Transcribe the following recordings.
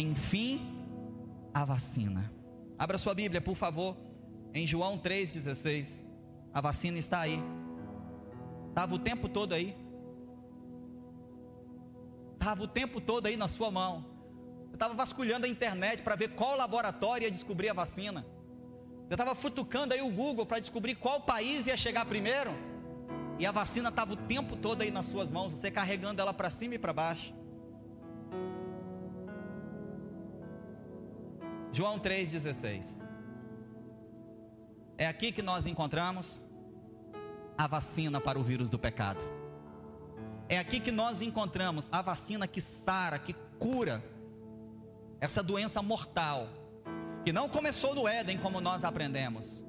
enfim, a vacina. Abra sua Bíblia, por favor, em João 3,16. A vacina está aí. Estava o tempo todo aí. Estava o tempo todo aí na sua mão. Eu estava vasculhando a internet para ver qual laboratório ia descobrir a vacina. Eu estava futucando aí o Google para descobrir qual país ia chegar primeiro. E a vacina estava o tempo todo aí nas suas mãos, você carregando ela para cima e para baixo. João 3,16. É aqui que nós encontramos a vacina para o vírus do pecado. É aqui que nós encontramos a vacina que sara, que cura essa doença mortal, que não começou no Éden, como nós aprendemos.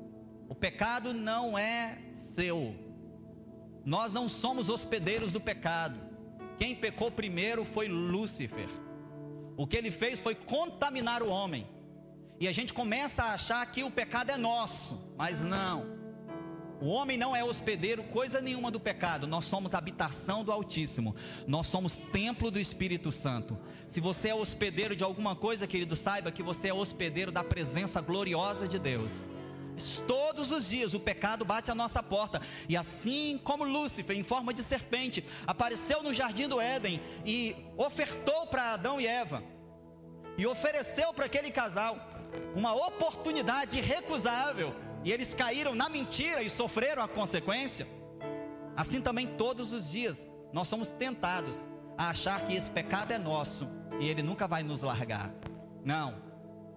O pecado não é seu. Nós não somos hospedeiros do pecado. Quem pecou primeiro foi Lúcifer. O que ele fez foi contaminar o homem. E a gente começa a achar que o pecado é nosso, mas não. O homem não é hospedeiro coisa nenhuma do pecado, nós somos habitação do Altíssimo, nós somos templo do Espírito Santo. Se você é hospedeiro de alguma coisa, querido, saiba que você é hospedeiro da presença gloriosa de Deus. Todos os dias o pecado bate à nossa porta, e assim como Lúcifer, em forma de serpente, apareceu no jardim do Éden e ofertou para Adão e Eva, e ofereceu para aquele casal uma oportunidade irrecusável e eles caíram na mentira e sofreram a consequência, assim também todos os dias nós somos tentados a achar que esse pecado é nosso e ele nunca vai nos largar. Não,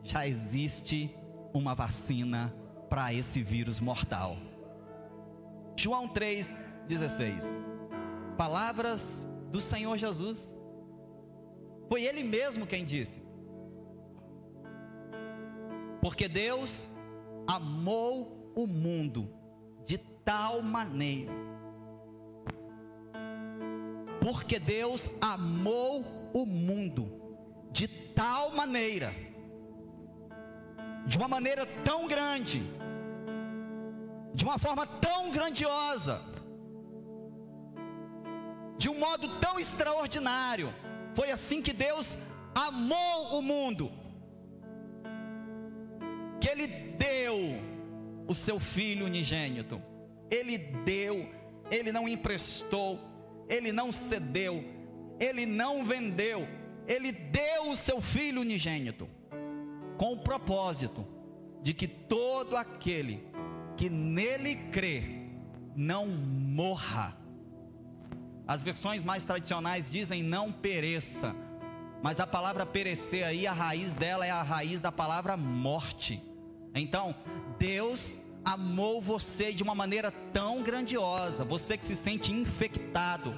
já existe uma vacina para esse vírus mortal. João 3,16. Palavras do Senhor Jesus. Foi Ele mesmo quem disse. Porque Deus amou o mundo de tal maneira. Porque Deus amou o mundo de tal maneira, de uma maneira tão grande, de uma forma tão grandiosa, de um modo tão extraordinário. Foi assim que Deus amou o mundo que ele deu o seu filho unigênito. Ele deu, ele não emprestou, ele não cedeu, ele não vendeu, ele deu o seu filho unigênito com o propósito de que todo aquele que nele crê não morra. As versões mais tradicionais dizem não pereça, mas a palavra perecer aí, a raiz dela é a raiz da palavra morte. Então, Deus amou você de uma maneira tão grandiosa, você que se sente infectado,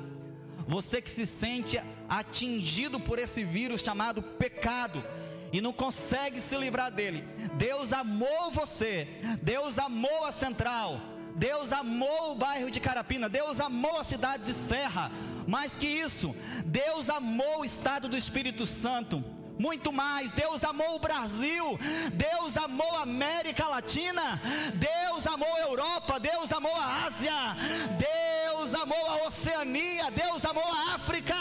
você que se sente atingido por esse vírus chamado pecado e não consegue se livrar dele. Deus amou você, Deus amou a central, Deus amou o bairro de Carapina, Deus amou a cidade de Serra. Mais que isso, Deus amou o estado do Espírito Santo muito mais. Deus amou o Brasil, Deus amou a América Latina, Deus amou a Europa, Deus amou a Ásia, Deus amou a Oceania, Deus amou a África,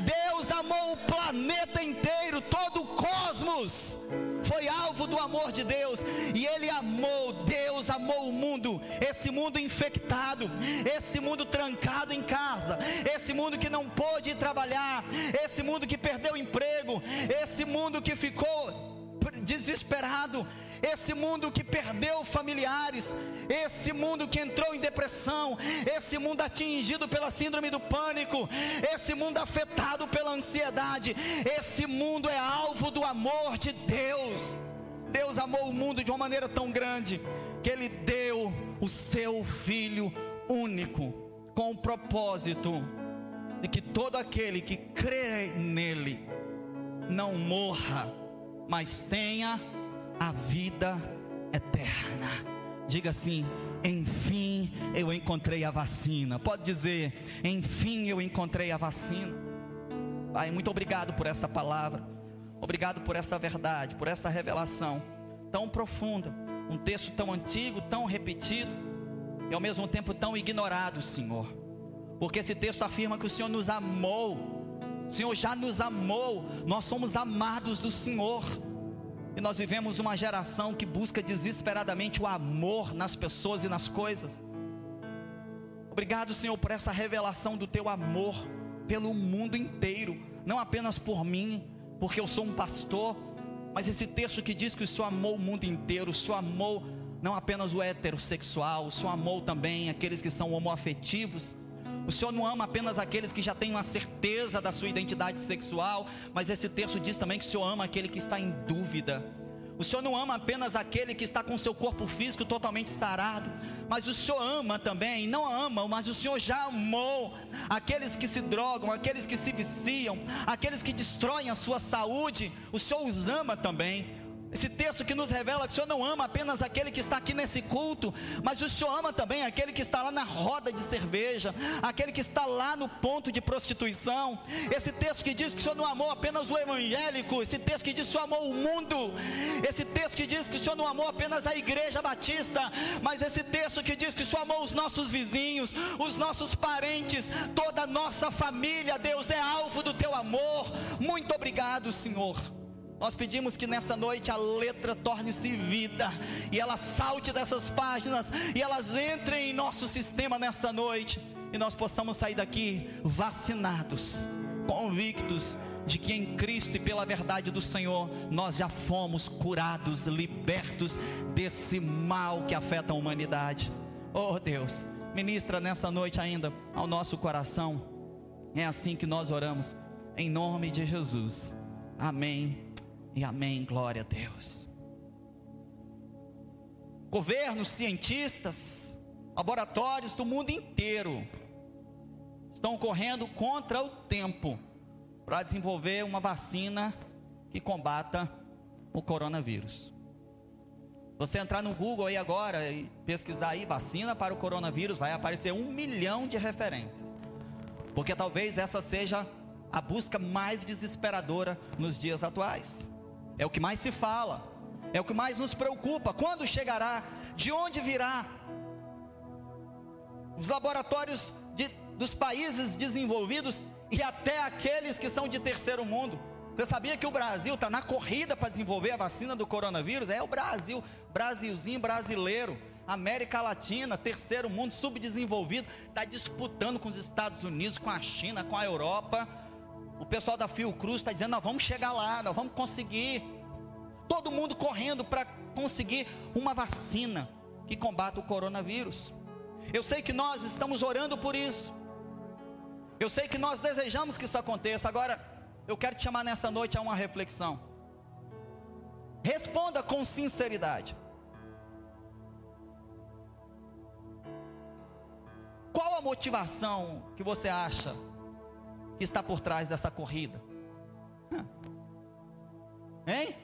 Deus amou o planeta inteiro, todo o cosmos foi alvo do amor de Deus, e ele amou, Deus o mundo, esse mundo infectado, esse mundo trancado em casa, esse mundo que não pôde trabalhar, esse mundo que perdeu emprego, esse mundo que ficou desesperado, esse mundo que perdeu familiares, esse mundo que entrou em depressão, esse mundo atingido pela síndrome do pânico, esse mundo afetado pela ansiedade, esse mundo é alvo do amor de Deus. Deus amou o mundo de uma maneira tão grande que Ele deu o seu Filho único, com o propósito de que todo aquele que crê nele não morra, mas tenha a vida eterna. Diga assim: enfim eu encontrei a vacina. Pode dizer: enfim eu encontrei a vacina. Pai, muito obrigado por essa palavra. Obrigado por essa verdade, por essa revelação tão profunda. Um texto tão antigo, tão repetido e ao mesmo tempo tão ignorado, Senhor. Porque esse texto afirma que o Senhor nos amou O Senhor já nos amou, nós somos amados do Senhor. E nós vivemos uma geração que busca desesperadamente o amor nas pessoas e nas coisas. Obrigado, Senhor, por essa revelação do teu amor pelo mundo inteiro, não apenas por mim, porque eu sou um pastor, mas esse texto que diz que o Senhor amou o mundo inteiro, o Senhor amou não apenas o heterossexual, o Senhor amou também aqueles que são homoafetivos. O Senhor não ama apenas aqueles que já têm uma certeza da sua identidade sexual, mas esse texto diz também que o Senhor ama aquele que está em dúvida. O Senhor não ama apenas aquele que está com seu corpo físico totalmente sarado, mas o Senhor ama também, não ama, mas o Senhor já amou aqueles que se drogam, aqueles que se viciam, aqueles que destroem a sua saúde, o Senhor os ama também. Esse texto que nos revela que o Senhor não ama apenas aquele que está aqui nesse culto, mas o Senhor ama também aquele que está lá na roda de cerveja, aquele que está lá no ponto de prostituição. Esse texto que diz que o Senhor não amou apenas o evangélico, esse texto que diz que o Senhor amou o mundo, esse texto que diz que o Senhor não amou apenas a igreja batista, mas esse texto que diz que o Senhor amou os nossos vizinhos, os nossos parentes, toda a nossa família. Deus é alvo do teu amor. Muito obrigado, Senhor. Nós pedimos que nessa noite a letra torne-se vida e ela salte dessas páginas e elas entrem em nosso sistema nessa noite e nós possamos sair daqui vacinados, convictos de que em Cristo e pela verdade do Senhor nós já fomos curados, libertos desse mal que afeta a humanidade. Oh Deus, ministra nessa noite ainda ao nosso coração. É assim que nós oramos, em nome de Jesus. Amém e amém, glória a Deus. Governos, cientistas, laboratórios do mundo inteiro estão correndo contra o tempo para desenvolver uma vacina que combata o coronavírus. Você entrar no Google aí agora e pesquisar aí vacina para o coronavírus, vai aparecer um milhão de referências. Porque talvez essa seja a busca mais desesperadora nos dias atuais é o que mais se fala, é o que mais nos preocupa. Quando chegará? De onde virá? Os laboratórios de, dos países desenvolvidos e até aqueles que são de terceiro mundo. Você sabia que o Brasil está na corrida para desenvolver a vacina do coronavírus? É o Brasil, Brasilzinho brasileiro, América Latina, terceiro mundo, subdesenvolvido, está disputando com os Estados Unidos, com a China, com a Europa o pessoal da Fiocruz está dizendo: nós vamos chegar lá, nós vamos conseguir. Todo mundo correndo para conseguir uma vacina que combata o coronavírus. Eu sei que nós estamos orando por isso. Eu sei que nós desejamos que isso aconteça. Agora, eu quero te chamar nessa noite a uma reflexão. Responda com sinceridade. Qual a motivação que você acha que está por trás dessa corrida? Hein?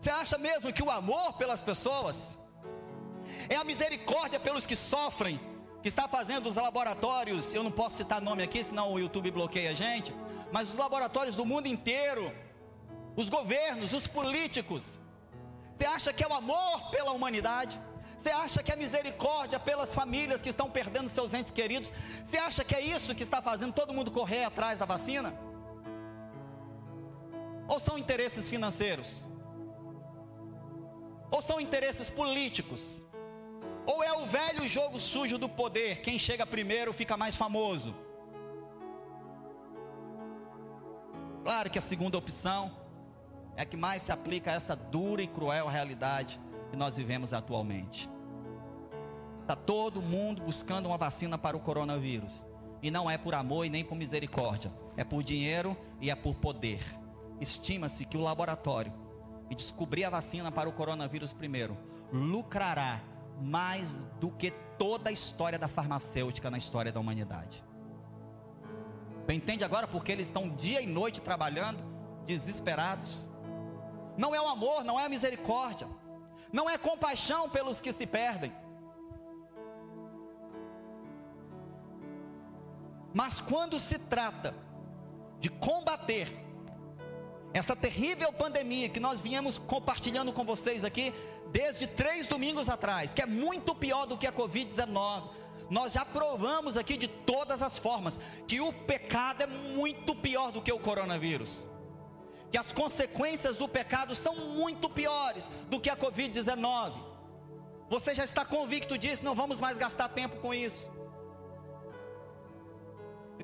Você acha mesmo que o amor pelas pessoas é a misericórdia pelos que sofrem, que está fazendo os laboratórios, eu não posso citar nome aqui, senão o YouTube bloqueia a gente, mas os laboratórios do mundo inteiro, os governos, os políticos, você acha que é o amor pela humanidade? Você acha que é misericórdia pelas famílias que estão perdendo seus entes queridos? Você acha que é isso que está fazendo todo mundo correr atrás da vacina? Ou são interesses financeiros? Ou são interesses políticos? Ou é o velho jogo sujo do poder? Quem chega primeiro fica mais famoso? Claro que a segunda opção é a que mais se aplica a essa dura e cruel realidade que nós vivemos atualmente. Está todo mundo buscando uma vacina para o coronavírus. E não é por amor e nem por misericórdia. É por dinheiro e é por poder. Estima-se que o laboratório que descobrir a vacina para o coronavírus primeiro lucrará mais do que toda a história da farmacêutica na história da humanidade. Entende agora porque eles estão dia e noite trabalhando, desesperados? Não é o amor, não é a misericórdia, não é compaixão pelos que se perdem Mas quando se trata de combater essa terrível pandemia que nós viemos compartilhando com vocês aqui desde três domingos atrás, que é muito pior do que a Covid-19, Nós já provamos aqui de todas as formas que o pecado é muito pior do que o coronavírus. Que as consequências do pecado são muito piores do que a Covid-19. Você já está convicto disso, não vamos mais gastar tempo com isso.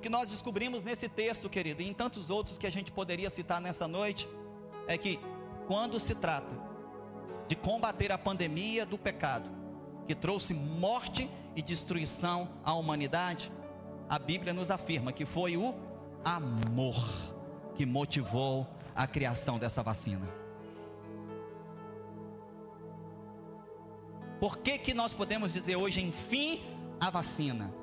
Que nós descobrimos nesse texto, querido, e em tantos outros que a gente poderia citar nessa noite, é que quando se trata de combater a pandemia do pecado, que trouxe morte e destruição à humanidade, a Bíblia nos afirma que foi o amor que motivou a criação dessa vacina. Por que, que nós podemos dizer hoje, enfim, a vacina?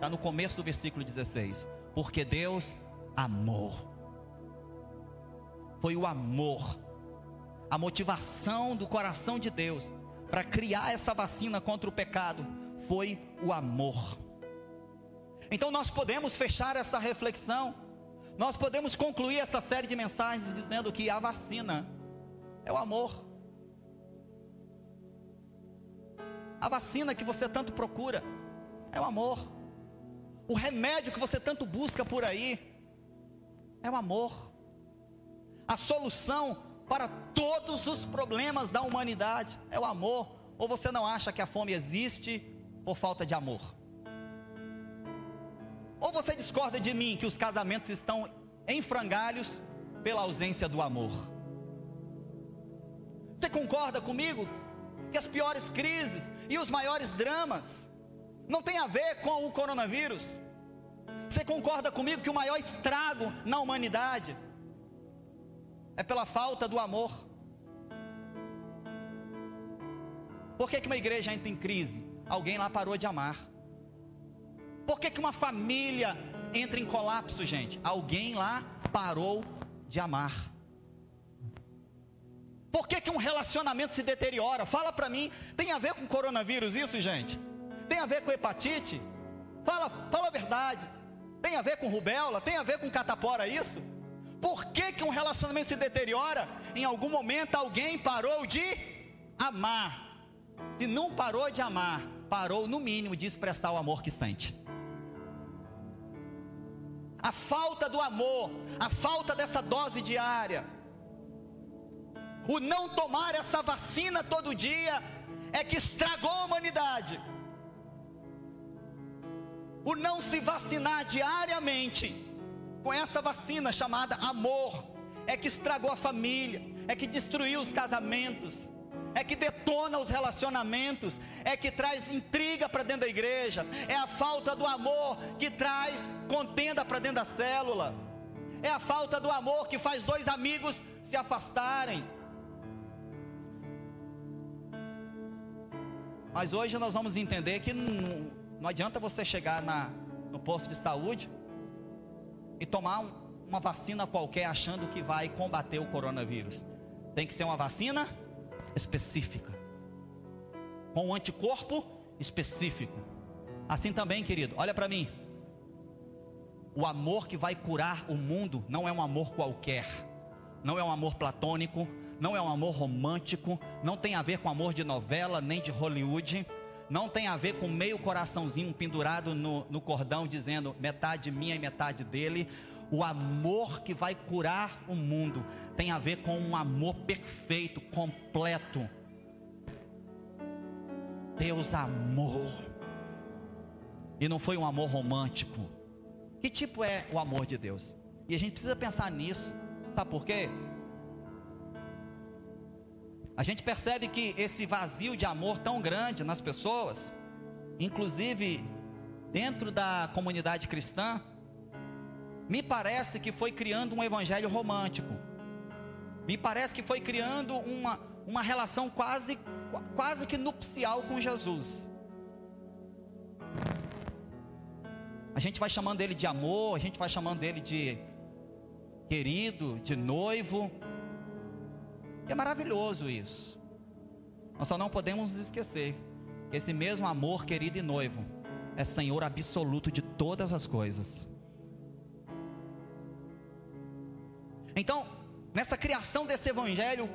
Está no começo do versículo 16. Porque Deus amou. Foi o amor, a motivação do coração de Deus para criar essa vacina contra o pecado foi o amor. Então nós podemos fechar essa reflexão, nós podemos concluir essa série de mensagens dizendo que a vacina é o amor. A vacina que você tanto procura é o amor. O remédio que você tanto busca por aí é o amor. A solução para todos os problemas da humanidade é o amor. Ou você não acha que a fome existe por falta de amor? Ou você discorda de mim que os casamentos estão em frangalhos pela ausência do amor? Você concorda comigo que as piores crises e os maiores dramas não tem a ver com o coronavírus? Você concorda comigo que o maior estrago na humanidade é pela falta do amor. Por que, que uma igreja entra em crise? Alguém lá parou de amar. Por que, que uma família entra em colapso, gente? Alguém lá parou de amar. Por que, que um relacionamento se deteriora? Fala para mim, tem a ver com coronavírus isso, gente? Tem a ver com hepatite? Fala, fala a verdade. Tem a ver com rubéola? Tem a ver com catapora isso? Por que, que um relacionamento se deteriora? Em algum momento alguém parou de amar. Se não parou de amar, parou no mínimo de expressar o amor que sente. A falta do amor, a falta dessa dose diária, o não tomar essa vacina todo dia, é que estragou a humanidade. O não se vacinar diariamente, com essa vacina chamada amor, é que estragou a família, é que destruiu os casamentos, é que detona os relacionamentos, é que traz intriga para dentro da igreja, é a falta do amor que traz contenda para dentro da célula, é a falta do amor que faz dois amigos se afastarem. Mas hoje nós vamos entender que não, não adianta você chegar na, no posto de saúde e tomar um, uma vacina qualquer achando que vai combater o coronavírus. Tem que ser uma vacina específica, com um anticorpo específico. Assim também, querido, olha para mim. O amor que vai curar o mundo não é um amor qualquer, não é um amor platônico, não é um amor romântico, não tem a ver com amor de novela nem de Hollywood não tem a ver com meio coraçãozinho pendurado no, no cordão, dizendo metade minha e metade dele. O amor que vai curar o mundo tem a ver com um amor perfeito, completo. Deus amou, e não foi um amor romântico. Que tipo é o amor de Deus? E a gente precisa pensar nisso, sabe por quê? A gente percebe que esse vazio de amor tão grande nas pessoas, inclusive dentro da comunidade cristã, me parece que foi criando um evangelho romântico. Me parece que foi criando uma, uma relação quase, quase que nupcial com Jesus. A gente vai chamando ele de amor, a gente vai chamando ele de querido, de noivo. É maravilhoso isso. Nós só não podemos esquecer que esse mesmo amor, querido e noivo, é Senhor absoluto de todas as coisas. Então, nessa criação desse evangelho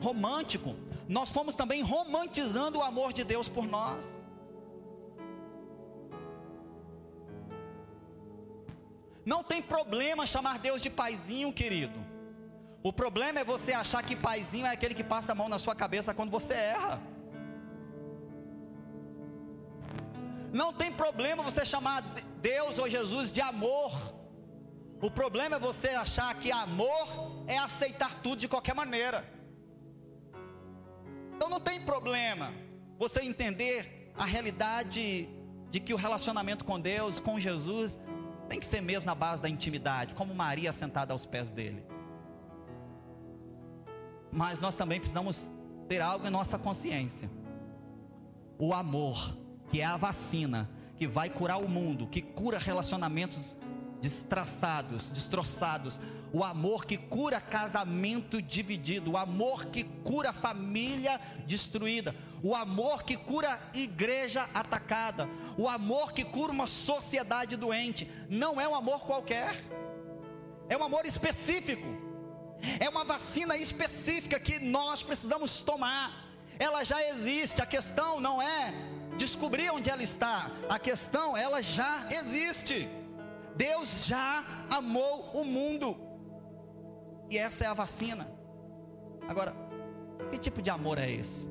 romântico, nós fomos também romantizando o amor de Deus por nós. Não tem problema chamar Deus de paizinho, querido. O problema é você achar que paizinho é aquele que passa a mão na sua cabeça quando você erra. Não tem problema você chamar Deus ou Jesus de amor. O problema é você achar que amor é aceitar tudo de qualquer maneira. Então não tem problema você entender a realidade de que o relacionamento com Deus, com Jesus, tem que ser mesmo na base da intimidade, como Maria sentada aos pés dele. Mas nós também precisamos ter algo em nossa consciência: o amor, que é a vacina que vai curar o mundo, que cura relacionamentos destraçados, destroçados, o amor que cura casamento dividido, o amor que cura família destruída, o amor que cura igreja atacada, o amor que cura uma sociedade doente. Não é um amor qualquer, é um amor específico, é uma vacina específica que nós precisamos tomar. Ela já existe, a questão não é descobrir onde ela está, a questão, ela já existe. Deus já amou o mundo. E essa é a vacina. Agora, que tipo de amor é esse?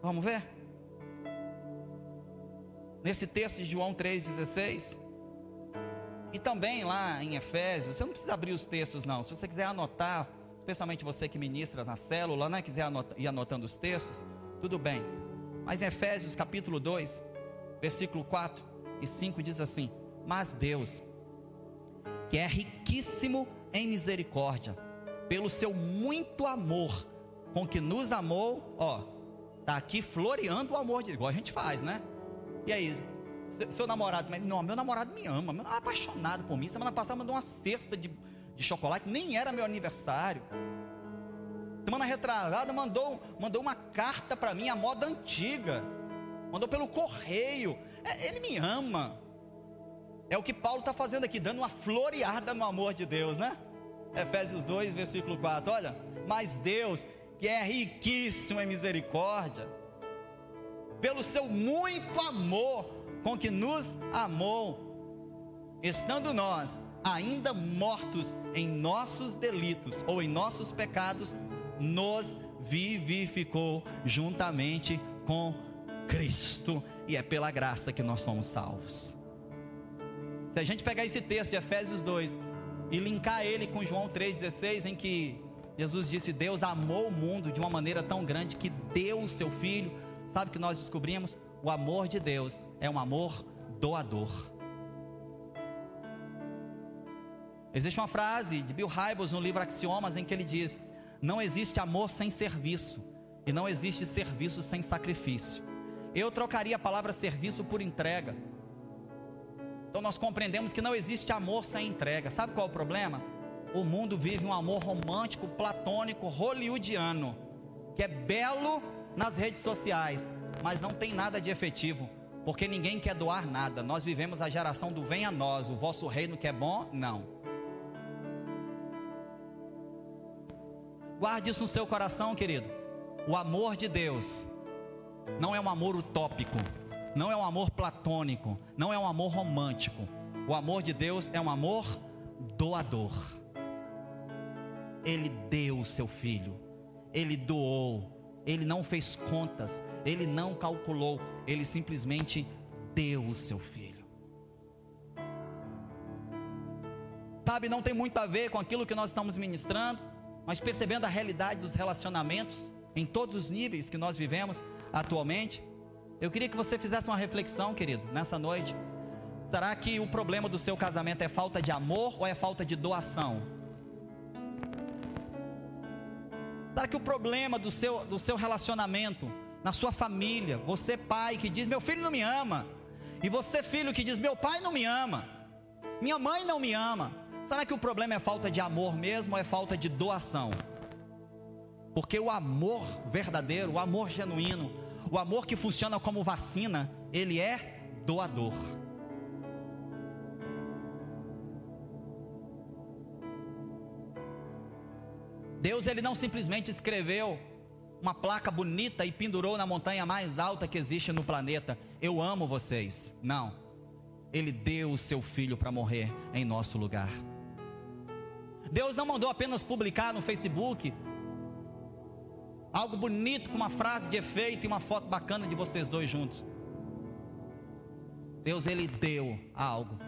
Vamos ver? Nesse texto de João 3,16. E também lá em Efésios, você não precisa abrir os textos, não. Se você quiser anotar, especialmente você que ministra na célula, né, quiser anotar, ir anotando os textos, tudo bem. Mas em Efésios capítulo 2, versículo 4 e 5 diz assim: Mas Deus, que é riquíssimo em misericórdia, pelo seu muito amor com que nos amou, ó, tá aqui floreando o amor de igual a gente faz, né? E aí, seu namorado, não, meu namorado me ama, meu namorado é apaixonado por mim. Semana passada mandou uma cesta de, de chocolate, nem era meu aniversário. Semana retrasada mandou, mandou uma carta para mim, a moda antiga. Mandou pelo correio. É, ele me ama. É o que Paulo está fazendo aqui, dando uma floreada no amor de Deus, né? Efésios 2, versículo 4. Olha, mas Deus, que é riquíssimo em misericórdia, pelo seu muito amor com que nos amou, estando nós ainda mortos em nossos delitos ou em nossos pecados, nos vivificou juntamente com Cristo, e é pela graça que nós somos salvos. Se a gente pegar esse texto de Efésios 2 e linkar ele com João 3,16, em que Jesus disse: Deus amou o mundo de uma maneira tão grande que deu o seu filho, sabe o que nós descobrimos? O amor de Deus é um amor doador. Existe uma frase de Bill Hybels no livro Axiomas em que ele diz: Não existe amor sem serviço, e não existe serviço sem sacrifício. Eu trocaria a palavra serviço por entrega. Então nós compreendemos que não existe amor sem entrega. Sabe qual é o problema? O mundo vive um amor romântico, platônico, hollywoodiano, que é belo nas redes sociais, mas não tem nada de efetivo, porque ninguém quer doar nada. Nós vivemos a geração do venha a nós, o vosso reino que é bom, não. Guarde isso no seu coração, querido. O amor de Deus não é um amor utópico não é um amor platônico, não é um amor romântico. O amor de Deus é um amor doador. Ele deu o seu filho, ele doou, ele não fez contas, ele não calculou, ele simplesmente deu o seu filho. Sabe, não tem muito a ver com aquilo que nós estamos ministrando, mas percebendo a realidade dos relacionamentos em todos os níveis que nós vivemos atualmente. Eu queria que você fizesse uma reflexão, querido, nessa noite. Será que o problema do seu casamento é falta de amor ou é falta de doação? Será que o problema do seu, do seu relacionamento, na sua família, você pai que diz, meu filho não me ama, e você filho que diz, meu pai não me ama, minha mãe não me ama, será que o problema é falta de amor mesmo ou é falta de doação? Porque o amor verdadeiro, o amor genuíno, o amor que funciona como vacina, ele é doador. Deus ele não simplesmente escreveu uma placa bonita e pendurou na montanha mais alta que existe no planeta. Eu amo vocês. Não. Ele deu o seu filho para morrer em nosso lugar. Deus não mandou apenas publicar no Facebook algo bonito com uma frase de efeito e uma foto bacana de vocês dois juntos. Deus ele deu algo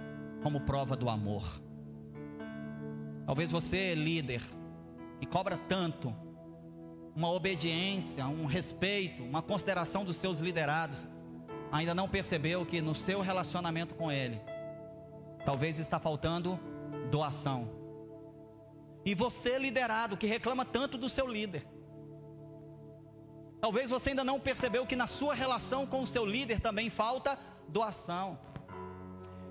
como prova do amor. Talvez você, líder, que cobra tanto uma obediência, um respeito, uma consideração dos seus liderados, ainda não percebeu que no seu relacionamento com ele, talvez está faltando doação. E você, liderado, que reclama tanto do seu líder, talvez você ainda não percebeu que na sua relação com o seu líder também falta doação.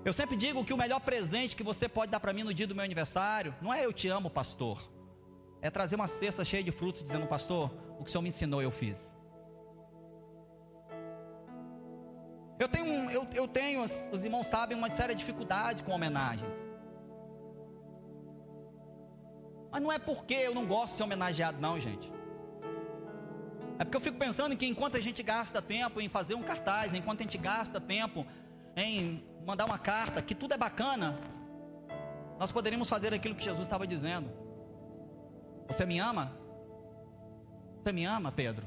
Eu sempre digo que o melhor presente que você pode dar para mim no dia do meu aniversário, não é eu te amo, pastor é trazer uma cesta cheia de frutos, dizendo, pastor, o que o senhor me ensinou eu fiz. Eu tenho, eu, eu tenho, os irmãos sabem, uma séria dificuldade com homenagens. Mas não é porque eu não gosto de ser homenageado, não, gente. É porque eu fico pensando que enquanto a gente gasta tempo em fazer um cartaz, enquanto a gente gasta tempo em mandar uma carta, que tudo é bacana, nós poderíamos fazer aquilo que Jesus estava dizendo. Você me ama? Você me ama, Pedro?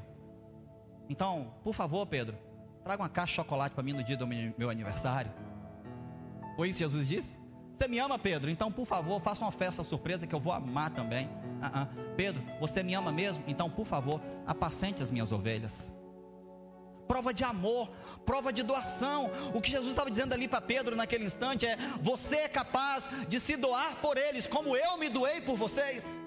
Então, por favor, Pedro, traga uma caixa de chocolate para mim no dia do meu aniversário. Foi isso que Jesus disse? Você me ama, Pedro? Então, por favor, faça uma festa surpresa que eu vou amar também. Uh -uh. Pedro, você me ama mesmo? Então, por favor, apacente as minhas ovelhas. Prova de amor, prova de doação. O que Jesus estava dizendo ali para Pedro naquele instante é: você é capaz de se doar por eles, como eu me doei por vocês.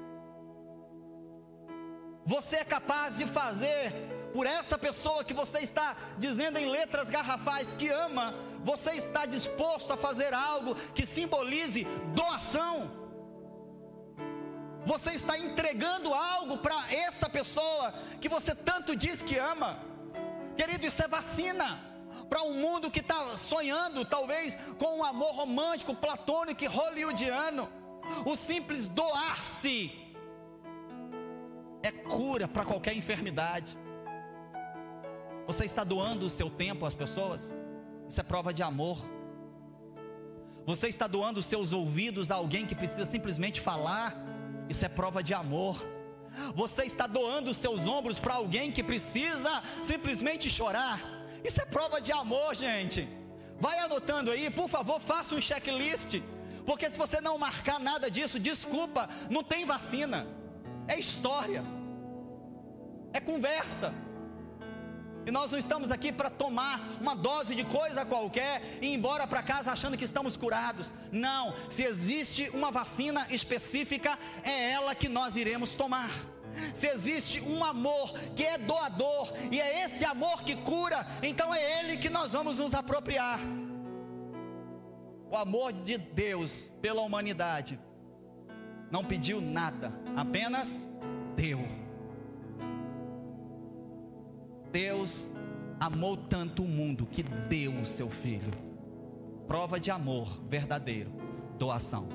Você é capaz de fazer por essa pessoa que você está dizendo em letras garrafais que ama, você está disposto a fazer algo que simbolize doação. Você está entregando algo para essa pessoa que você tanto diz que ama. Querido, isso é vacina para um mundo que está sonhando, talvez, com um amor romântico, platônico e hollywoodiano. O simples doar-se é cura para qualquer enfermidade. Você está doando o seu tempo às pessoas? Isso é prova de amor. Você está doando os seus ouvidos a alguém que precisa simplesmente falar? Isso é prova de amor. Você está doando os seus ombros para alguém que precisa simplesmente chorar? Isso é prova de amor, gente. Vai anotando aí, por favor, faça um checklist. Porque se você não marcar nada disso, desculpa, não tem vacina é história, é conversa. E nós não estamos aqui para tomar uma dose de coisa qualquer e ir embora para casa achando que estamos curados. Não, se existe uma vacina específica, é ela que nós iremos tomar. Se existe um amor que é doador e é esse amor que cura, então é ele que nós vamos nos apropriar. O amor de Deus pela humanidade não pediu nada, apenas deu. Deus amou tanto o mundo que deu o seu filho. Prova de amor verdadeiro, doação.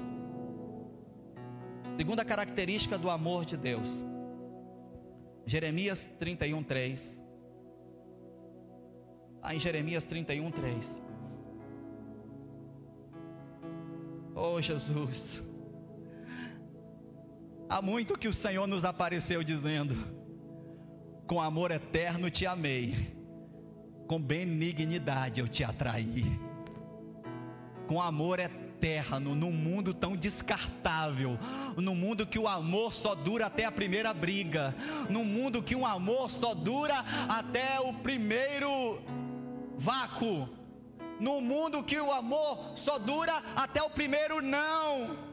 Segunda característica do amor de Deus. Jeremias 31, 3. Lá em Jeremias 31, 3. Oh Jesus. Há muito que o Senhor nos apareceu dizendo: Com amor eterno te amei, com benignidade eu te atraí. Com amor eterno, num mundo tão descartável, num mundo que o amor só dura até a primeira briga, num mundo que o amor só dura até o primeiro vácuo, num mundo que o amor só dura até o primeiro não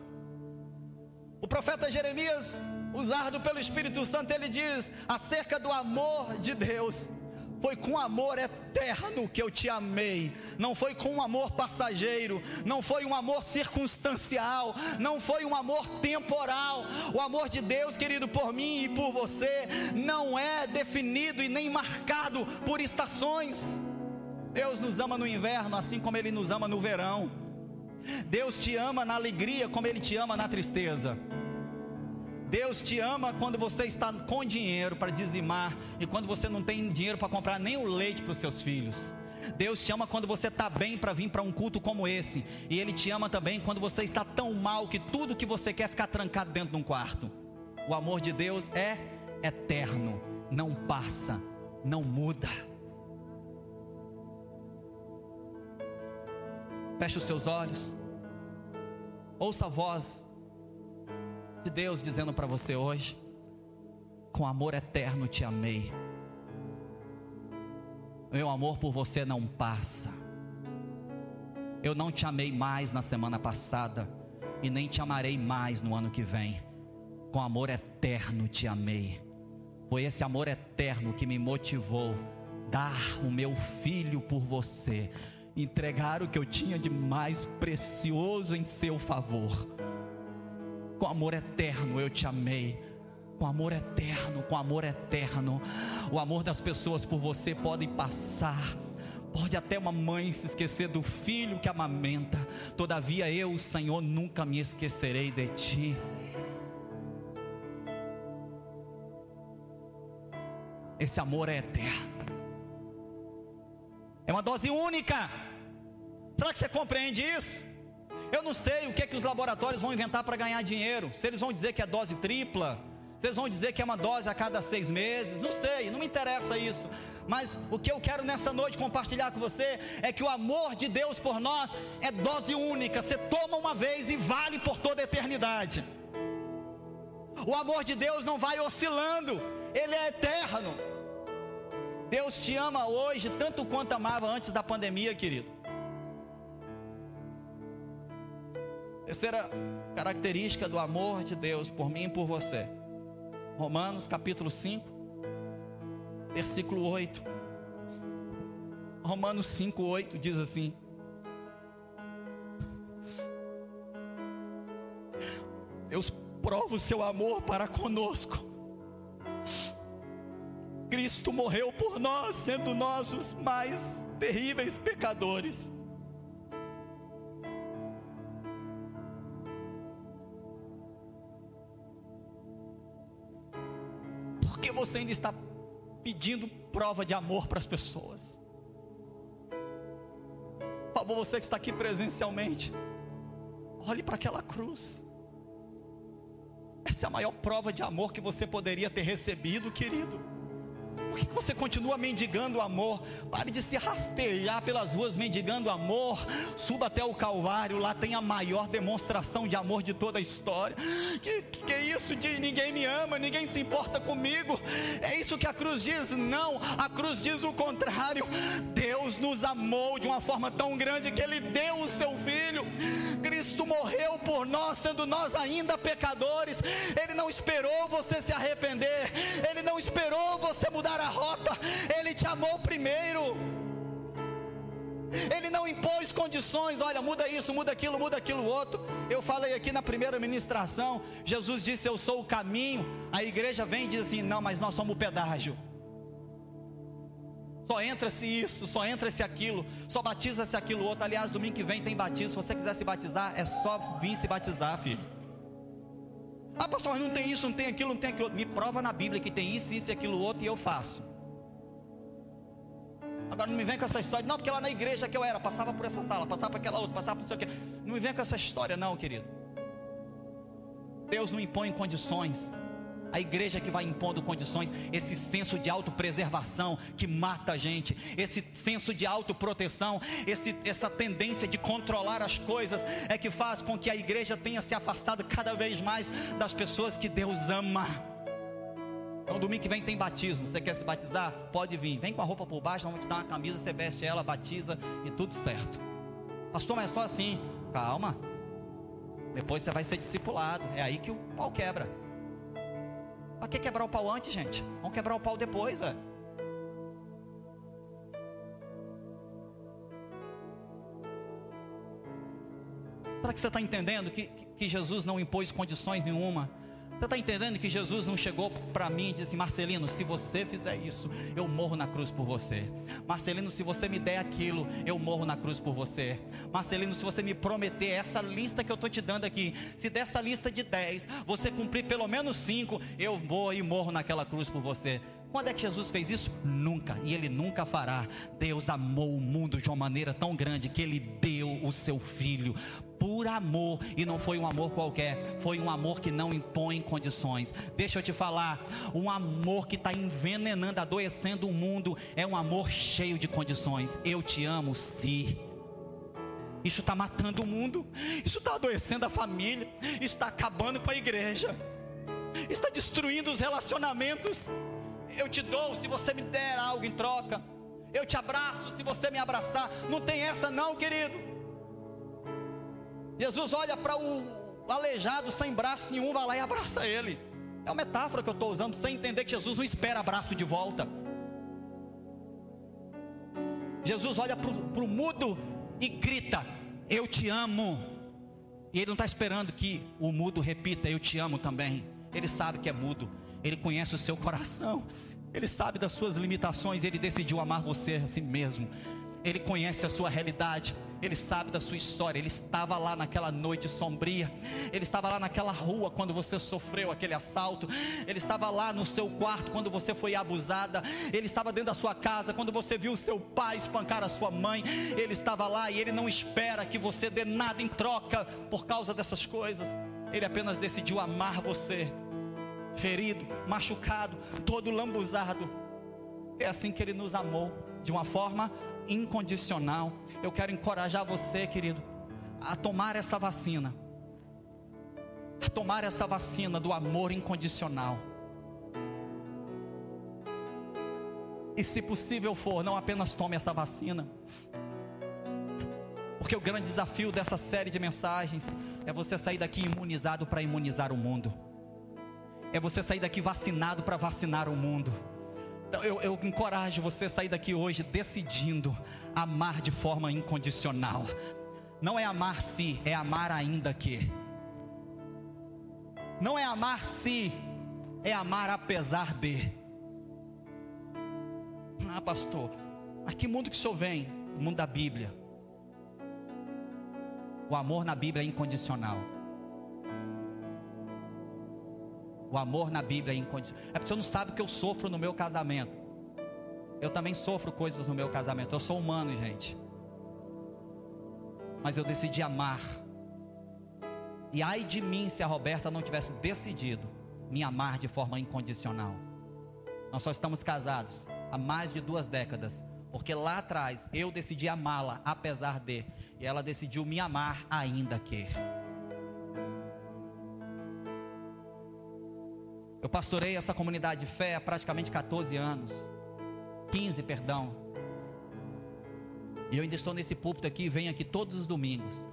o profeta Jeremias, usado pelo Espírito Santo, ele diz acerca do amor de Deus. Foi com amor eterno que eu te amei, não foi com um amor passageiro, não foi um amor circunstancial, não foi um amor temporal. O amor de Deus, querido, por mim e por você, não é definido e nem marcado por estações. Deus nos ama no inverno, assim como Ele nos ama no verão. Deus te ama na alegria, como Ele te ama na tristeza. Deus te ama quando você está com dinheiro para dizimar e quando você não tem dinheiro para comprar nem o leite para os seus filhos. Deus te ama quando você está bem para vir para um culto como esse. E Ele te ama também quando você está tão mal que tudo que você quer ficar trancado dentro de um quarto. O amor de Deus é eterno, não passa, não muda. Feche os seus olhos. Ouça a voz de Deus dizendo para você hoje: Com amor eterno te amei. Meu amor por você não passa. Eu não te amei mais na semana passada e nem te amarei mais no ano que vem. Com amor eterno te amei. Foi esse amor eterno que me motivou dar o meu filho por você, entregar o que eu tinha de mais precioso em seu favor. Com amor eterno eu te amei com amor eterno, com amor eterno. O amor das pessoas por você pode passar. Pode até uma mãe se esquecer do filho que amamenta. Todavia eu, Senhor, nunca me esquecerei de ti. Esse amor é eterno. É uma dose única. Será que você compreende isso? Eu não sei o que é que os laboratórios vão inventar para ganhar dinheiro. Se eles vão dizer que é dose tripla, vocês vão dizer que é uma dose a cada seis meses, não sei, não me interessa isso. Mas o que eu quero nessa noite compartilhar com você é que o amor de Deus por nós é dose única. Você toma uma vez e vale por toda a eternidade. O amor de Deus não vai oscilando, ele é eterno. Deus te ama hoje tanto quanto amava antes da pandemia, querido. Terceira característica do amor de Deus por mim e por você Romanos capítulo 5, versículo 8. Romanos 5, 8 diz assim: Deus prova o seu amor para conosco. Cristo morreu por nós, sendo nós os mais terríveis pecadores. Que você ainda está pedindo prova de amor para as pessoas? Por favor, você que está aqui presencialmente, olhe para aquela cruz. Essa é a maior prova de amor que você poderia ter recebido, querido. Por que você continua mendigando amor? Pare de se rastejar pelas ruas mendigando amor. Suba até o Calvário, lá tem a maior demonstração de amor de toda a história. Que, que é isso de ninguém me ama, ninguém se importa comigo? É isso que a cruz diz? Não, a cruz diz o contrário. Deus nos amou de uma forma tão grande que Ele deu o seu Filho. Cristo morreu por nós, sendo nós ainda pecadores. Ele não esperou você se arrepender, Ele não esperou você mudar mudar a rota, Ele te amou primeiro. Ele não impôs condições, olha, muda isso, muda aquilo, muda aquilo outro. Eu falei aqui na primeira ministração, Jesus disse: Eu sou o caminho. A igreja vem e diz assim: Não, mas nós somos o pedágio. Só entra-se isso, só entra-se aquilo, só batiza-se aquilo outro. Aliás, domingo que vem tem batismo. Se você quiser se batizar, é só vir se batizar, filho. Ah, pastor, mas não tem isso, não tem aquilo, não tem aquilo. Me prova na Bíblia que tem isso, isso e aquilo outro e eu faço. Agora não me vem com essa história, não, porque lá na igreja que eu era, passava por essa sala, passava por aquela outra, passava por não sei o. Não me vem com essa história, não, querido. Deus não impõe condições a igreja que vai impondo condições, esse senso de autopreservação que mata a gente, esse senso de autoproteção, esse, essa tendência de controlar as coisas, é que faz com que a igreja tenha se afastado cada vez mais das pessoas que Deus ama. Então, domingo que vem tem batismo. Você quer se batizar? Pode vir. Vem com a roupa por baixo, vamos te dar uma camisa, você veste ela, batiza e tudo certo. Pastor, mas é só assim. Calma. Depois você vai ser discipulado. É aí que o pau quebra. Para que quebrar o pau antes, gente? Vamos quebrar o pau depois, velho. Será que você está entendendo que, que Jesus não impôs condições nenhuma? Você está entendendo que Jesus não chegou para mim e disse: Marcelino, se você fizer isso, eu morro na cruz por você. Marcelino, se você me der aquilo, eu morro na cruz por você. Marcelino, se você me prometer essa lista que eu estou te dando aqui, se dessa lista de 10 você cumprir pelo menos 5, eu vou e morro naquela cruz por você. Quando é que Jesus fez isso? Nunca, e ele nunca fará. Deus amou o mundo de uma maneira tão grande que ele deu o seu filho por amor, e não foi um amor qualquer, foi um amor que não impõe condições. Deixa eu te falar, um amor que está envenenando, adoecendo o mundo, é um amor cheio de condições. Eu te amo, sim. Isso está matando o mundo, isso está adoecendo a família, está acabando com a igreja, está destruindo os relacionamentos. Eu te dou se você me der algo em troca, eu te abraço se você me abraçar. Não tem essa, não, querido. Jesus olha para o aleijado sem braço nenhum, vai lá e abraça ele. É uma metáfora que eu estou usando, sem entender que Jesus não espera abraço de volta. Jesus olha para o mudo e grita: Eu te amo. E ele não está esperando que o mudo repita: Eu te amo também. Ele sabe que é mudo, ele conhece o seu coração, ele sabe das suas limitações, ele decidiu amar você assim mesmo. Ele conhece a sua realidade, ele sabe da sua história. Ele estava lá naquela noite sombria, ele estava lá naquela rua quando você sofreu aquele assalto, ele estava lá no seu quarto quando você foi abusada, ele estava dentro da sua casa quando você viu seu pai espancar a sua mãe. Ele estava lá e ele não espera que você dê nada em troca por causa dessas coisas. Ele apenas decidiu amar você, ferido, machucado, todo lambuzado. É assim que ele nos amou, de uma forma incondicional. Eu quero encorajar você, querido, a tomar essa vacina. A tomar essa vacina do amor incondicional. E se possível for, não apenas tome essa vacina. Porque o grande desafio dessa série de mensagens é você sair daqui imunizado para imunizar o mundo. É você sair daqui vacinado para vacinar o mundo então, eu, eu encorajo você a sair daqui hoje decidindo amar de forma incondicional. Não é amar se, é amar ainda que. Não é amar se, é amar apesar de. Ah, pastor, mas que mundo que o senhor vem? O mundo da Bíblia. O amor na Bíblia é incondicional. O amor na Bíblia é incondicional. É porque você não sabe o que eu sofro no meu casamento. Eu também sofro coisas no meu casamento. Eu sou humano, gente. Mas eu decidi amar. E ai de mim se a Roberta não tivesse decidido me amar de forma incondicional. Nós só estamos casados há mais de duas décadas. Porque lá atrás eu decidi amá-la apesar de. E ela decidiu me amar ainda que. Eu pastorei essa comunidade de fé há praticamente 14 anos. 15, perdão. E eu ainda estou nesse púlpito aqui, venho aqui todos os domingos.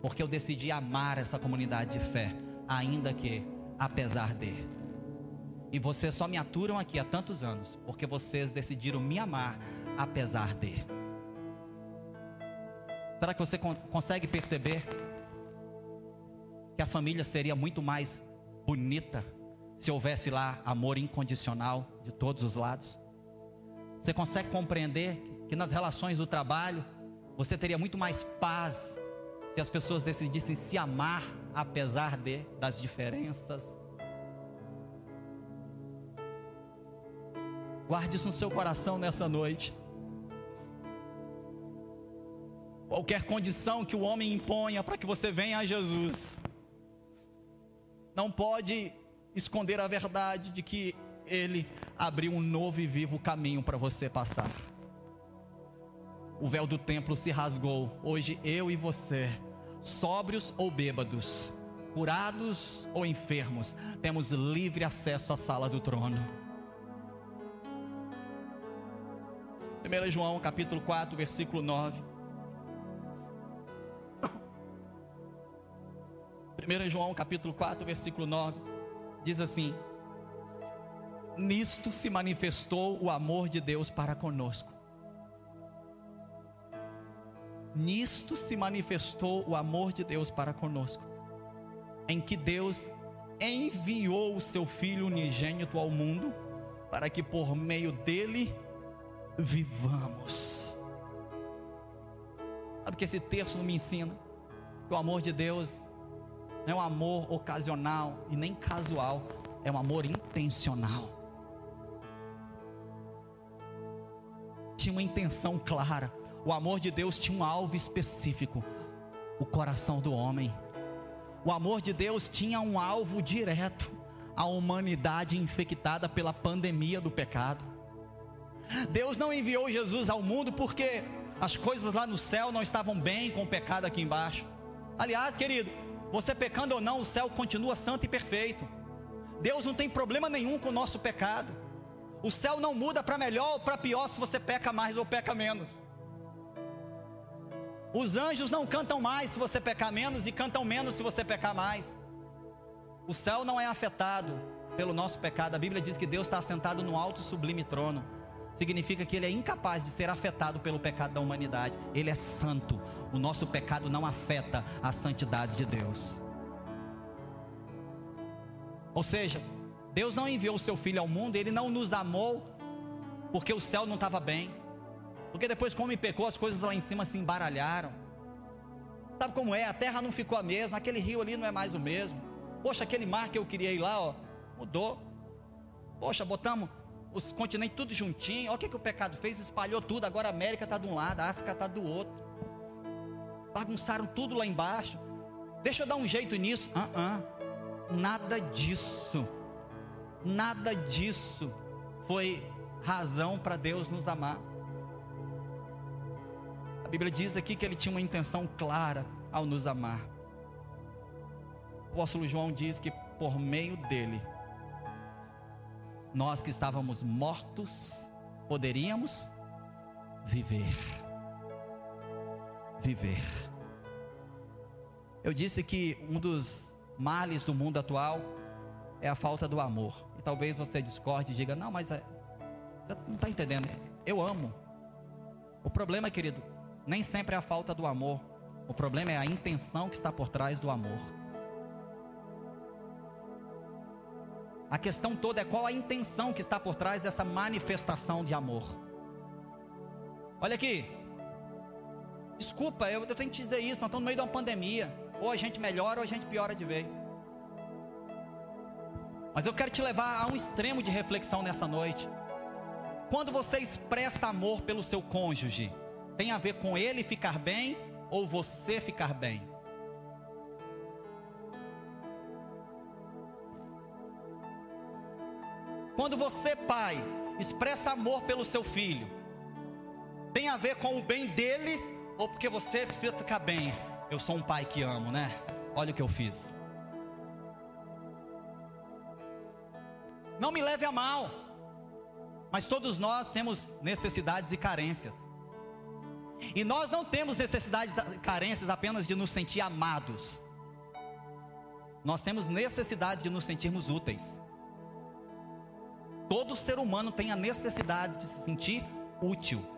Porque eu decidi amar essa comunidade de fé, ainda que, apesar de. E vocês só me aturam aqui há tantos anos, porque vocês decidiram me amar, apesar de. Será que você consegue perceber que a família seria muito mais bonita se houvesse lá amor incondicional de todos os lados? Você consegue compreender que nas relações do trabalho você teria muito mais paz se as pessoas decidissem se amar apesar de das diferenças? Guarde isso no seu coração nessa noite. Qualquer condição que o homem imponha para que você venha a Jesus, não pode esconder a verdade de que Ele abriu um novo e vivo caminho para você passar. O véu do templo se rasgou. Hoje eu e você, sóbrios ou bêbados, curados ou enfermos, temos livre acesso à sala do trono. 1 João capítulo 4, versículo 9. 1 João capítulo 4, versículo 9 diz assim: Nisto se manifestou o amor de Deus para conosco. Nisto se manifestou o amor de Deus para conosco, em que Deus enviou o seu Filho unigênito ao mundo, para que por meio dele vivamos. Sabe que esse texto me ensina que o amor de Deus não é um amor ocasional e nem casual, é um amor intencional. tinha uma intenção clara. O amor de Deus tinha um alvo específico: o coração do homem. O amor de Deus tinha um alvo direto: a humanidade infectada pela pandemia do pecado. Deus não enviou Jesus ao mundo porque as coisas lá no céu não estavam bem com o pecado aqui embaixo. Aliás, querido, você pecando ou não, o céu continua santo e perfeito. Deus não tem problema nenhum com o nosso pecado. O céu não muda para melhor ou para pior se você peca mais ou peca menos. Os anjos não cantam mais se você pecar menos e cantam menos se você pecar mais. O céu não é afetado pelo nosso pecado. A Bíblia diz que Deus está sentado no alto e sublime trono. Significa que Ele é incapaz de ser afetado pelo pecado da humanidade. Ele é santo. O nosso pecado não afeta a santidade de Deus. Ou seja, Deus não enviou o seu filho ao mundo, ele não nos amou porque o céu não estava bem. Porque depois, como me pecou, as coisas lá em cima se embaralharam. Sabe como é? A terra não ficou a mesma, aquele rio ali não é mais o mesmo. Poxa, aquele mar que eu queria ir lá, ó, mudou. Poxa, botamos os continentes tudo juntinho. Olha o que, que o pecado fez, espalhou tudo. Agora a América está de um lado, a África está do outro. Bagunçaram tudo lá embaixo. Deixa eu dar um jeito nisso. Uh -uh. Nada disso, nada disso foi razão para Deus nos amar. A Bíblia diz aqui que ele tinha uma intenção clara ao nos amar. O apóstolo João diz que por meio dele, nós que estávamos mortos, poderíamos viver. Viver. Eu disse que um dos males do mundo atual é a falta do amor. E talvez você discorde e diga: Não, mas é, não está entendendo. Eu amo. O problema, querido, nem sempre é a falta do amor. O problema é a intenção que está por trás do amor. A questão toda é qual a intenção que está por trás dessa manifestação de amor. Olha aqui. Desculpa, eu, eu tenho que te dizer isso. Nós estamos no meio de uma pandemia. Ou a gente melhora ou a gente piora de vez. Mas eu quero te levar a um extremo de reflexão nessa noite. Quando você expressa amor pelo seu cônjuge, tem a ver com ele ficar bem ou você ficar bem? Quando você, pai, expressa amor pelo seu filho, tem a ver com o bem dele ou porque você precisa ficar bem? Eu sou um pai que amo, né? Olha o que eu fiz. Não me leve a mal, mas todos nós temos necessidades e carências. E nós não temos necessidades e carências apenas de nos sentir amados. Nós temos necessidade de nos sentirmos úteis. Todo ser humano tem a necessidade de se sentir útil.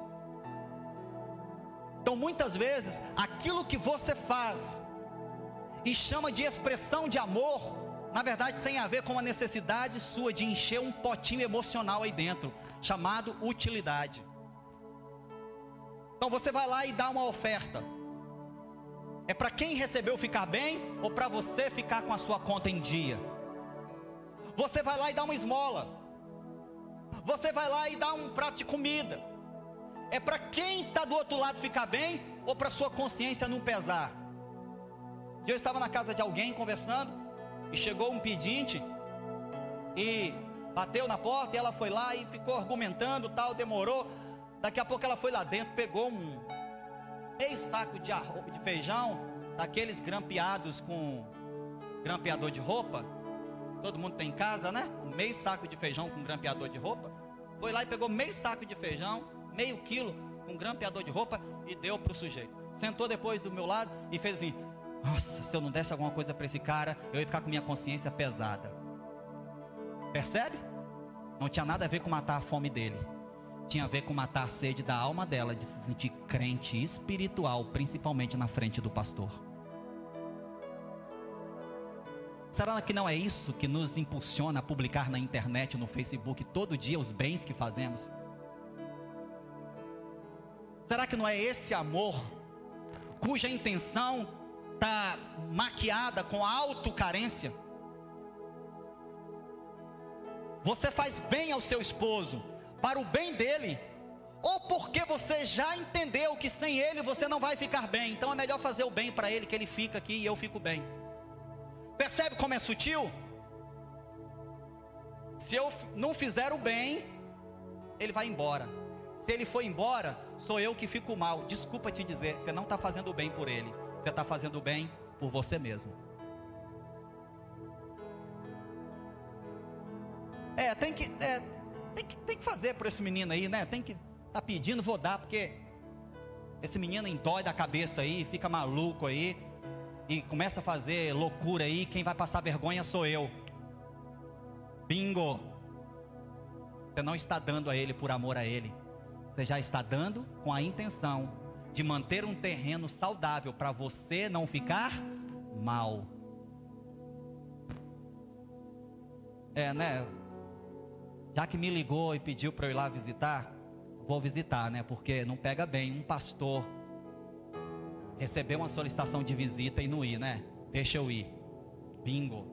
Então, muitas vezes, aquilo que você faz e chama de expressão de amor, na verdade tem a ver com a necessidade sua de encher um potinho emocional aí dentro, chamado utilidade. Então você vai lá e dá uma oferta. É para quem recebeu ficar bem ou para você ficar com a sua conta em dia? Você vai lá e dá uma esmola. Você vai lá e dá um prato de comida é para quem está do outro lado ficar bem ou para sua consciência não pesar? Eu estava na casa de alguém conversando e chegou um pedinte e bateu na porta e ela foi lá e ficou argumentando, tal, demorou. Daqui a pouco ela foi lá dentro, pegou um meio saco de, de feijão, daqueles grampeados com grampeador de roupa. Todo mundo tem em casa, né? Um meio saco de feijão com grampeador de roupa. Foi lá e pegou meio saco de feijão, meio quilo, com um grampeador de roupa e deu para o sujeito. Sentou depois do meu lado e fez assim: Nossa, se eu não desse alguma coisa para esse cara, eu ia ficar com minha consciência pesada. Percebe? Não tinha nada a ver com matar a fome dele. Tinha a ver com matar a sede da alma dela de se sentir crente espiritual, principalmente na frente do pastor. Será que não é isso que nos impulsiona a publicar na internet, no Facebook, todo dia os bens que fazemos? Será que não é esse amor cuja intenção está maquiada com autocarência? Você faz bem ao seu esposo, para o bem dele, ou porque você já entendeu que sem ele você não vai ficar bem. Então é melhor fazer o bem para ele, que ele fica aqui e eu fico bem. Percebe como é sutil? Se eu não fizer o bem, ele vai embora. Se ele for embora, sou eu que fico mal. Desculpa te dizer, você não está fazendo bem por ele, você está fazendo bem por você mesmo. É, tem que, é, tem que, tem que fazer por esse menino aí, né? Tem que tá pedindo, vou dar, porque esse menino entói da cabeça aí, fica maluco aí e começa a fazer loucura aí. Quem vai passar vergonha sou eu. Bingo! Você não está dando a ele por amor a ele. Você já está dando com a intenção de manter um terreno saudável para você não ficar mal. É, né? Já que me ligou e pediu para eu ir lá visitar, vou visitar, né? Porque não pega bem um pastor receber uma solicitação de visita e não ir, né? Deixa eu ir. Bingo.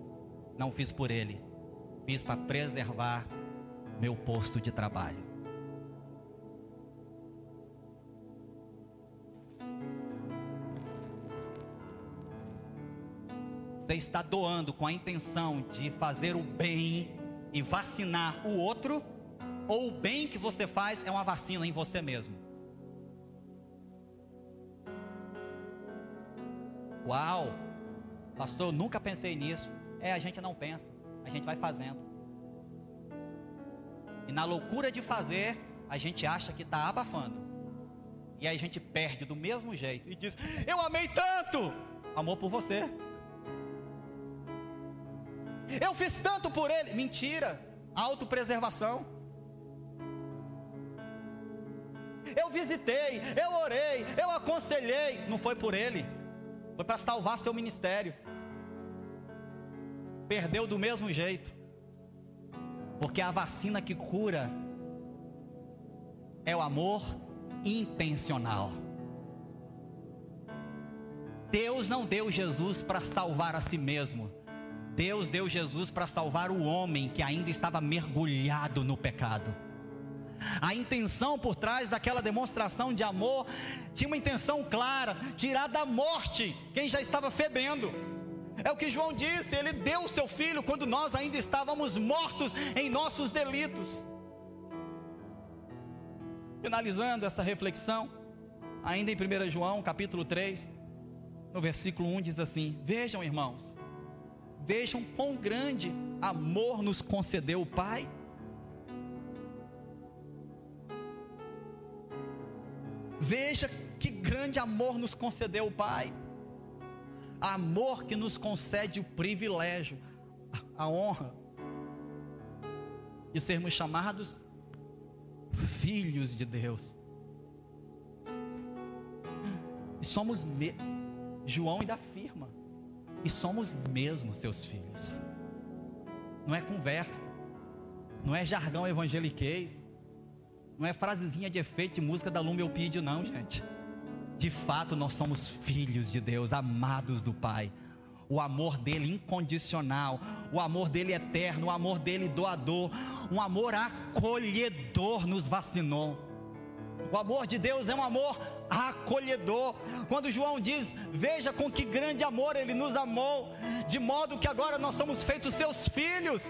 Não fiz por ele. Fiz para preservar meu posto de trabalho. Está doando com a intenção de fazer o bem e vacinar o outro, ou o bem que você faz é uma vacina em você mesmo? Uau! Pastor, eu nunca pensei nisso. É, a gente não pensa, a gente vai fazendo. E na loucura de fazer, a gente acha que está abafando. E aí a gente perde do mesmo jeito e diz: Eu amei tanto! Amor por você. Eu fiz tanto por ele. Mentira. Autopreservação. Eu visitei, eu orei, eu aconselhei. Não foi por ele. Foi para salvar seu ministério. Perdeu do mesmo jeito. Porque a vacina que cura é o amor intencional. Deus não deu Jesus para salvar a si mesmo. Deus deu Jesus para salvar o homem que ainda estava mergulhado no pecado. A intenção por trás daquela demonstração de amor tinha uma intenção clara: tirar da morte quem já estava fedendo. É o que João disse, ele deu o seu filho quando nós ainda estávamos mortos em nossos delitos. Finalizando essa reflexão, ainda em 1 João, capítulo 3, no versículo 1 diz assim: Vejam, irmãos, vejam quão grande amor nos concedeu o Pai Veja que grande amor nos concedeu o Pai. Amor que nos concede o privilégio, a honra de sermos chamados filhos de Deus. E somos me... João ainda afirma, e somos mesmo seus filhos. Não é conversa, não é jargão evangeliquez, não é frasezinha de efeito de música da Lumelpídio, não, gente. De fato, nós somos filhos de Deus, amados do Pai. O amor dele incondicional, o amor dele eterno, o amor dele doador, um amor acolhedor nos vacinou. O amor de Deus é um amor acolhedor. Quando João diz: Veja com que grande amor ele nos amou, de modo que agora nós somos feitos seus filhos.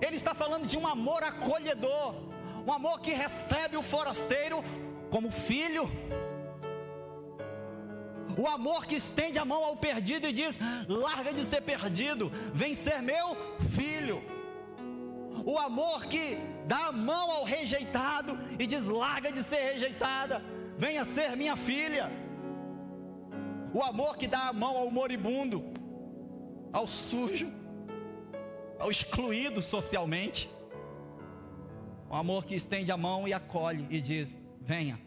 Ele está falando de um amor acolhedor, um amor que recebe o forasteiro como filho. O amor que estende a mão ao perdido e diz: larga de ser perdido, vem ser meu filho. O amor que dá a mão ao rejeitado e diz: larga de ser rejeitada, venha ser minha filha. O amor que dá a mão ao moribundo, ao sujo, ao excluído socialmente. Um amor que estende a mão e acolhe e diz: Venha,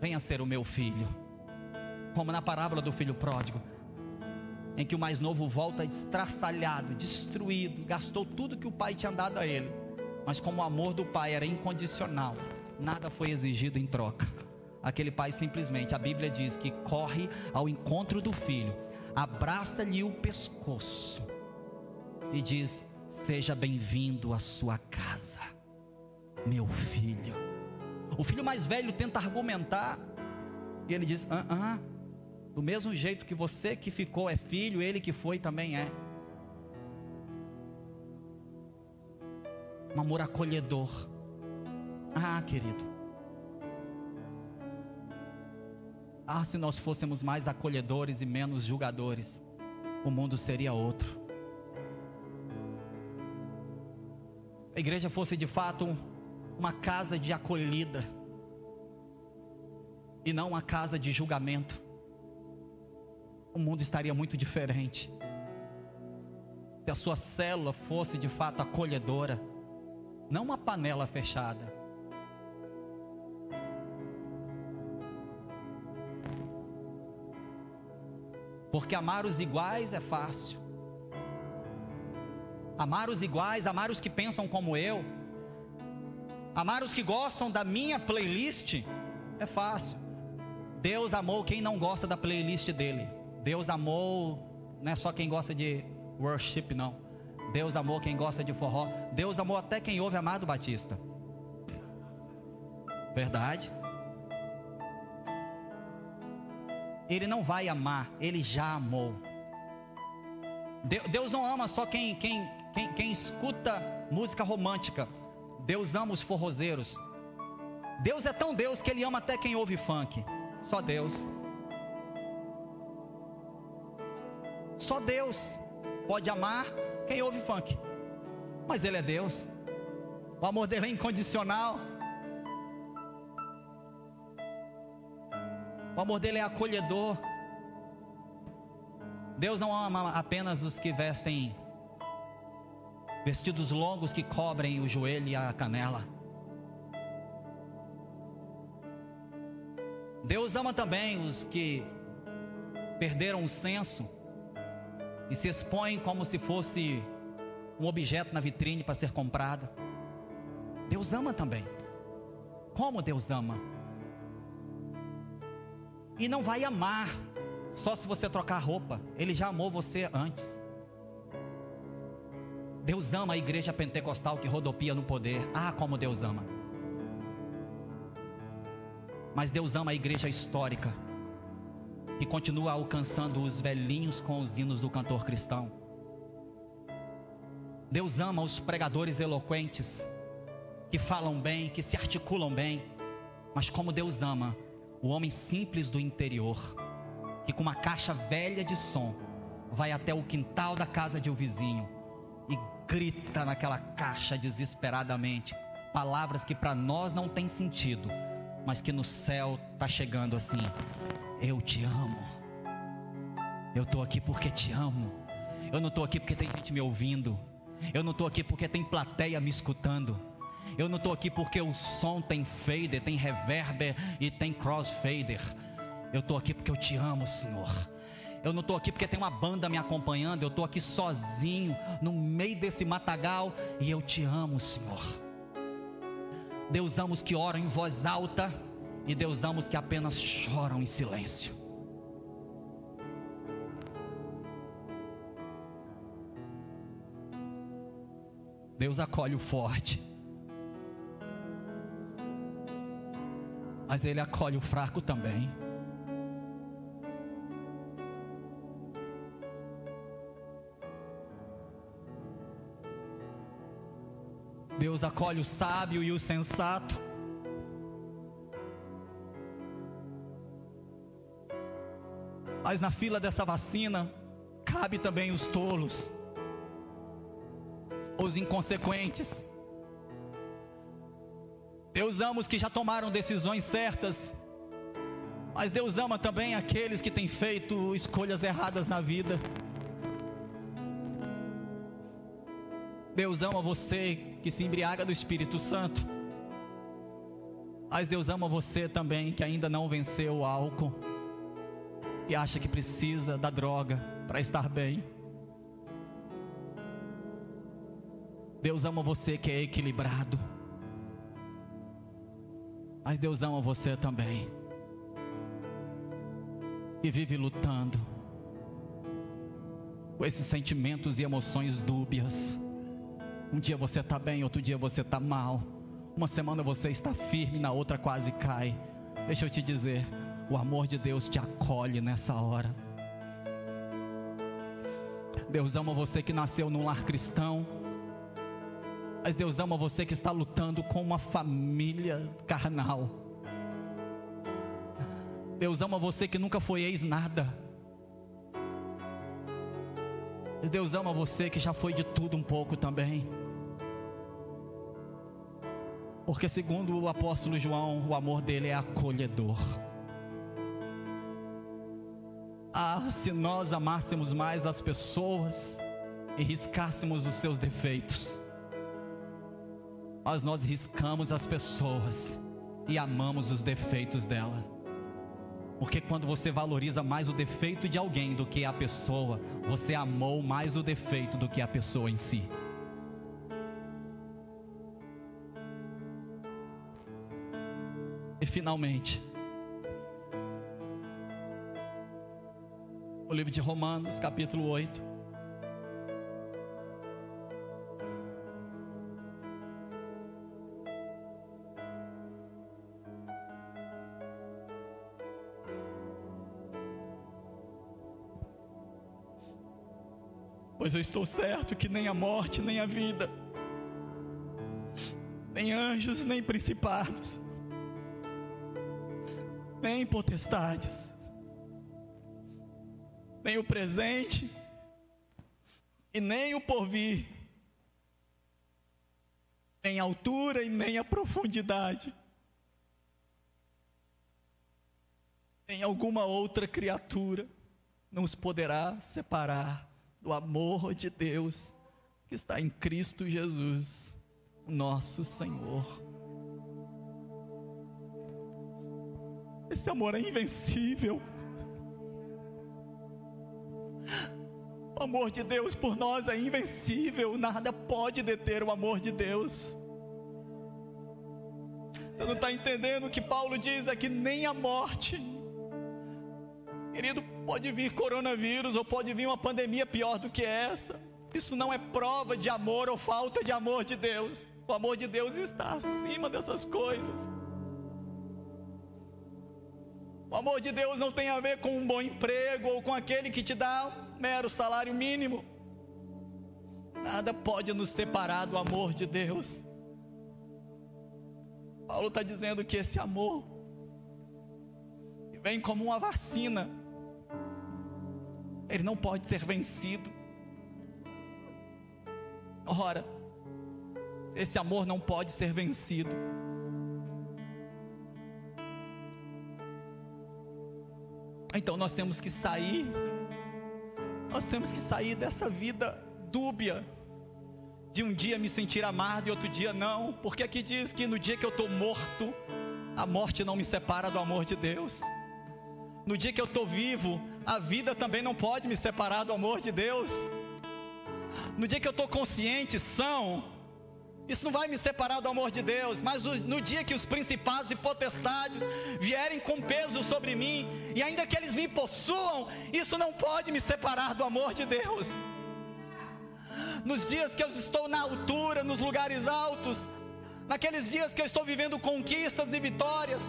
venha ser o meu filho. Como na parábola do filho pródigo, em que o mais novo volta estraçalhado, destruído, gastou tudo que o pai tinha dado a ele, mas como o amor do pai era incondicional, nada foi exigido em troca. Aquele pai simplesmente, a Bíblia diz que corre ao encontro do filho, abraça-lhe o pescoço e diz: Seja bem-vindo à sua casa, meu filho. O filho mais velho tenta argumentar. E ele diz: ah, ah, do mesmo jeito que você que ficou é filho, ele que foi também é. Um amor acolhedor. Ah, querido. Ah, se nós fôssemos mais acolhedores e menos julgadores, o mundo seria outro. A igreja fosse de fato uma casa de acolhida e não uma casa de julgamento, o mundo estaria muito diferente. Se a sua célula fosse de fato acolhedora, não uma panela fechada. Porque amar os iguais é fácil. Amar os iguais, amar os que pensam como eu, amar os que gostam da minha playlist é fácil. Deus amou quem não gosta da playlist dele. Deus amou, não é só quem gosta de worship, não. Deus amou quem gosta de forró. Deus amou até quem ouve Amado Batista. Verdade? Ele não vai amar, ele já amou. Deus não ama só quem, quem, quem, quem escuta música romântica. Deus ama os forrozeiros. Deus é tão Deus que ele ama até quem ouve funk. Só Deus. Só Deus pode amar quem ouve funk. Mas Ele é Deus. O amor dele é incondicional. O amor dele é acolhedor. Deus não ama apenas os que vestem vestidos longos que cobrem o joelho e a canela. Deus ama também os que perderam o senso e se expõem como se fosse um objeto na vitrine para ser comprado. Deus ama também. Como Deus ama? E não vai amar só se você trocar roupa. Ele já amou você antes. Deus ama a igreja pentecostal que rodopia no poder. Ah, como Deus ama. Mas Deus ama a igreja histórica, que continua alcançando os velhinhos com os hinos do cantor cristão. Deus ama os pregadores eloquentes, que falam bem, que se articulam bem, mas como Deus ama o homem simples do interior, que com uma caixa velha de som vai até o quintal da casa de um vizinho e grita naquela caixa desesperadamente palavras que para nós não têm sentido, mas que no céu está chegando assim: Eu te amo. Eu estou aqui porque te amo. Eu não estou aqui porque tem gente me ouvindo. Eu não estou aqui porque tem plateia me escutando. Eu não estou aqui porque o som tem fader, tem reverber e tem crossfader. Eu estou aqui porque eu te amo, Senhor. Eu não estou aqui porque tem uma banda me acompanhando. Eu estou aqui sozinho, no meio desse matagal. E eu te amo, Senhor. Deus ama os que oram em voz alta e Deus os que apenas choram em silêncio. Deus acolhe o forte, mas Ele acolhe o fraco também. Deus acolhe o sábio e o sensato. Mas na fila dessa vacina, cabe também os tolos, os inconsequentes. Deus ama os que já tomaram decisões certas, mas Deus ama também aqueles que têm feito escolhas erradas na vida. Deus ama você que se embriaga do Espírito Santo. Mas Deus ama você também que ainda não venceu o álcool e acha que precisa da droga para estar bem. Deus ama você que é equilibrado. Mas Deus ama você também. E vive lutando com esses sentimentos e emoções dúbias um dia você está bem, outro dia você está mal. Uma semana você está firme, na outra quase cai. Deixa eu te dizer, o amor de Deus te acolhe nessa hora. Deus ama você que nasceu num lar cristão. Mas Deus ama você que está lutando com uma família carnal. Deus ama você que nunca foi ex-nada. Mas Deus ama você que já foi de tudo um pouco também. Porque, segundo o apóstolo João, o amor dele é acolhedor. Ah, se nós amássemos mais as pessoas e riscássemos os seus defeitos, mas nós riscamos as pessoas e amamos os defeitos dela. Porque quando você valoriza mais o defeito de alguém do que a pessoa, você amou mais o defeito do que a pessoa em si. E finalmente, o livro de Romanos, capítulo 8. Pois eu estou certo que nem a morte, nem a vida, nem anjos, nem principados, nem potestades, nem o presente e nem o porvir, nem a altura e nem a profundidade, nem alguma outra criatura nos poderá separar do amor de Deus que está em Cristo Jesus, nosso Senhor. Esse amor é invencível. O amor de Deus por nós é invencível, nada pode deter o amor de Deus. Você não está entendendo o que Paulo diz é que nem a morte, querido, pode vir coronavírus ou pode vir uma pandemia pior do que essa. Isso não é prova de amor ou falta de amor de Deus. O amor de Deus está acima dessas coisas. O amor de Deus não tem a ver com um bom emprego ou com aquele que te dá mero salário mínimo. Nada pode nos separar do amor de Deus. Paulo está dizendo que esse amor vem como uma vacina, ele não pode ser vencido. Ora, esse amor não pode ser vencido. Então nós temos que sair, nós temos que sair dessa vida dúbia, de um dia me sentir amado e outro dia não, porque aqui diz que no dia que eu estou morto, a morte não me separa do amor de Deus. No dia que eu estou vivo, a vida também não pode me separar do amor de Deus. No dia que eu estou consciente, são, isso não vai me separar do amor de Deus, mas no dia que os principados e potestades vierem com peso sobre mim, e ainda que eles me possuam, isso não pode me separar do amor de Deus. Nos dias que eu estou na altura, nos lugares altos, naqueles dias que eu estou vivendo conquistas e vitórias,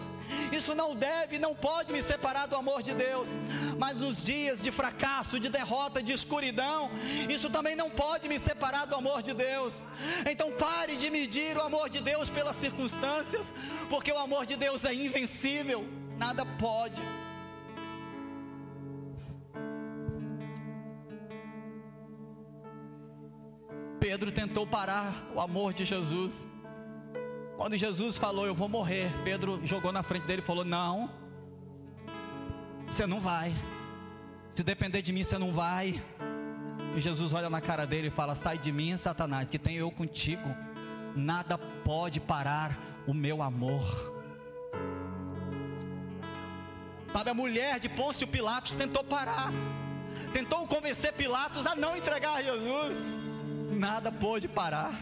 isso não deve, não pode me separar do amor de Deus. Mas nos dias de fracasso, de derrota, de escuridão, isso também não pode me separar do amor de Deus. Então pare de medir o amor de Deus pelas circunstâncias, porque o amor de Deus é invencível, nada pode. Pedro tentou parar o amor de Jesus. Quando Jesus falou, Eu vou morrer, Pedro jogou na frente dele e falou: Não, você não vai. Se depender de mim, você não vai. E Jesus olha na cara dele e fala: Sai de mim, Satanás, que tenho eu contigo. Nada pode parar o meu amor. Sabe, a mulher de Pôncio Pilatos tentou parar, tentou convencer Pilatos a não entregar Jesus. Nada pôde parar.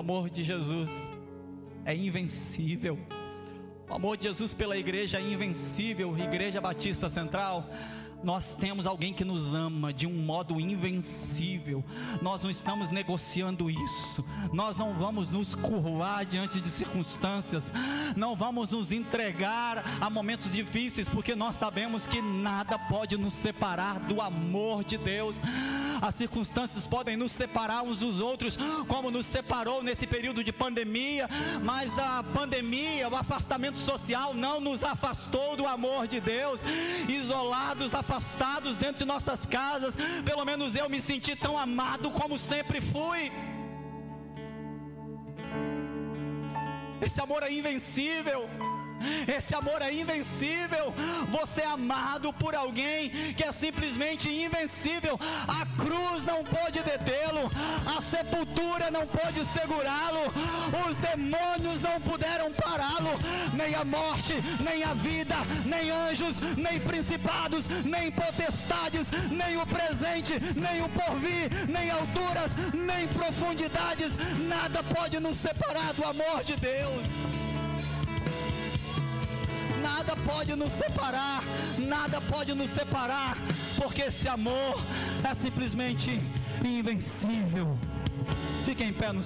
Amor de Jesus é invencível. O amor de Jesus pela igreja é invencível. Igreja Batista Central, nós temos alguém que nos ama de um modo invencível. Nós não estamos negociando isso. Nós não vamos nos curvar diante de circunstâncias. Não vamos nos entregar a momentos difíceis, porque nós sabemos que nada pode nos separar do amor de Deus. As circunstâncias podem nos separar uns dos outros, como nos separou nesse período de pandemia, mas a pandemia, o afastamento social não nos afastou do amor de Deus. Isolados, afastados dentro de nossas casas, pelo menos eu me senti tão amado como sempre fui. Esse amor é invencível. Esse amor é invencível. Você é amado por alguém que é simplesmente invencível. A cruz não pode detê-lo, a sepultura não pode segurá-lo, os demônios não puderam pará-lo, nem a morte, nem a vida, nem anjos, nem principados, nem potestades, nem o presente, nem o porvir, nem alturas, nem profundidades, nada pode nos separar do amor de Deus nada pode nos separar, nada pode nos separar, porque esse amor é simplesmente invencível. Fique em pé no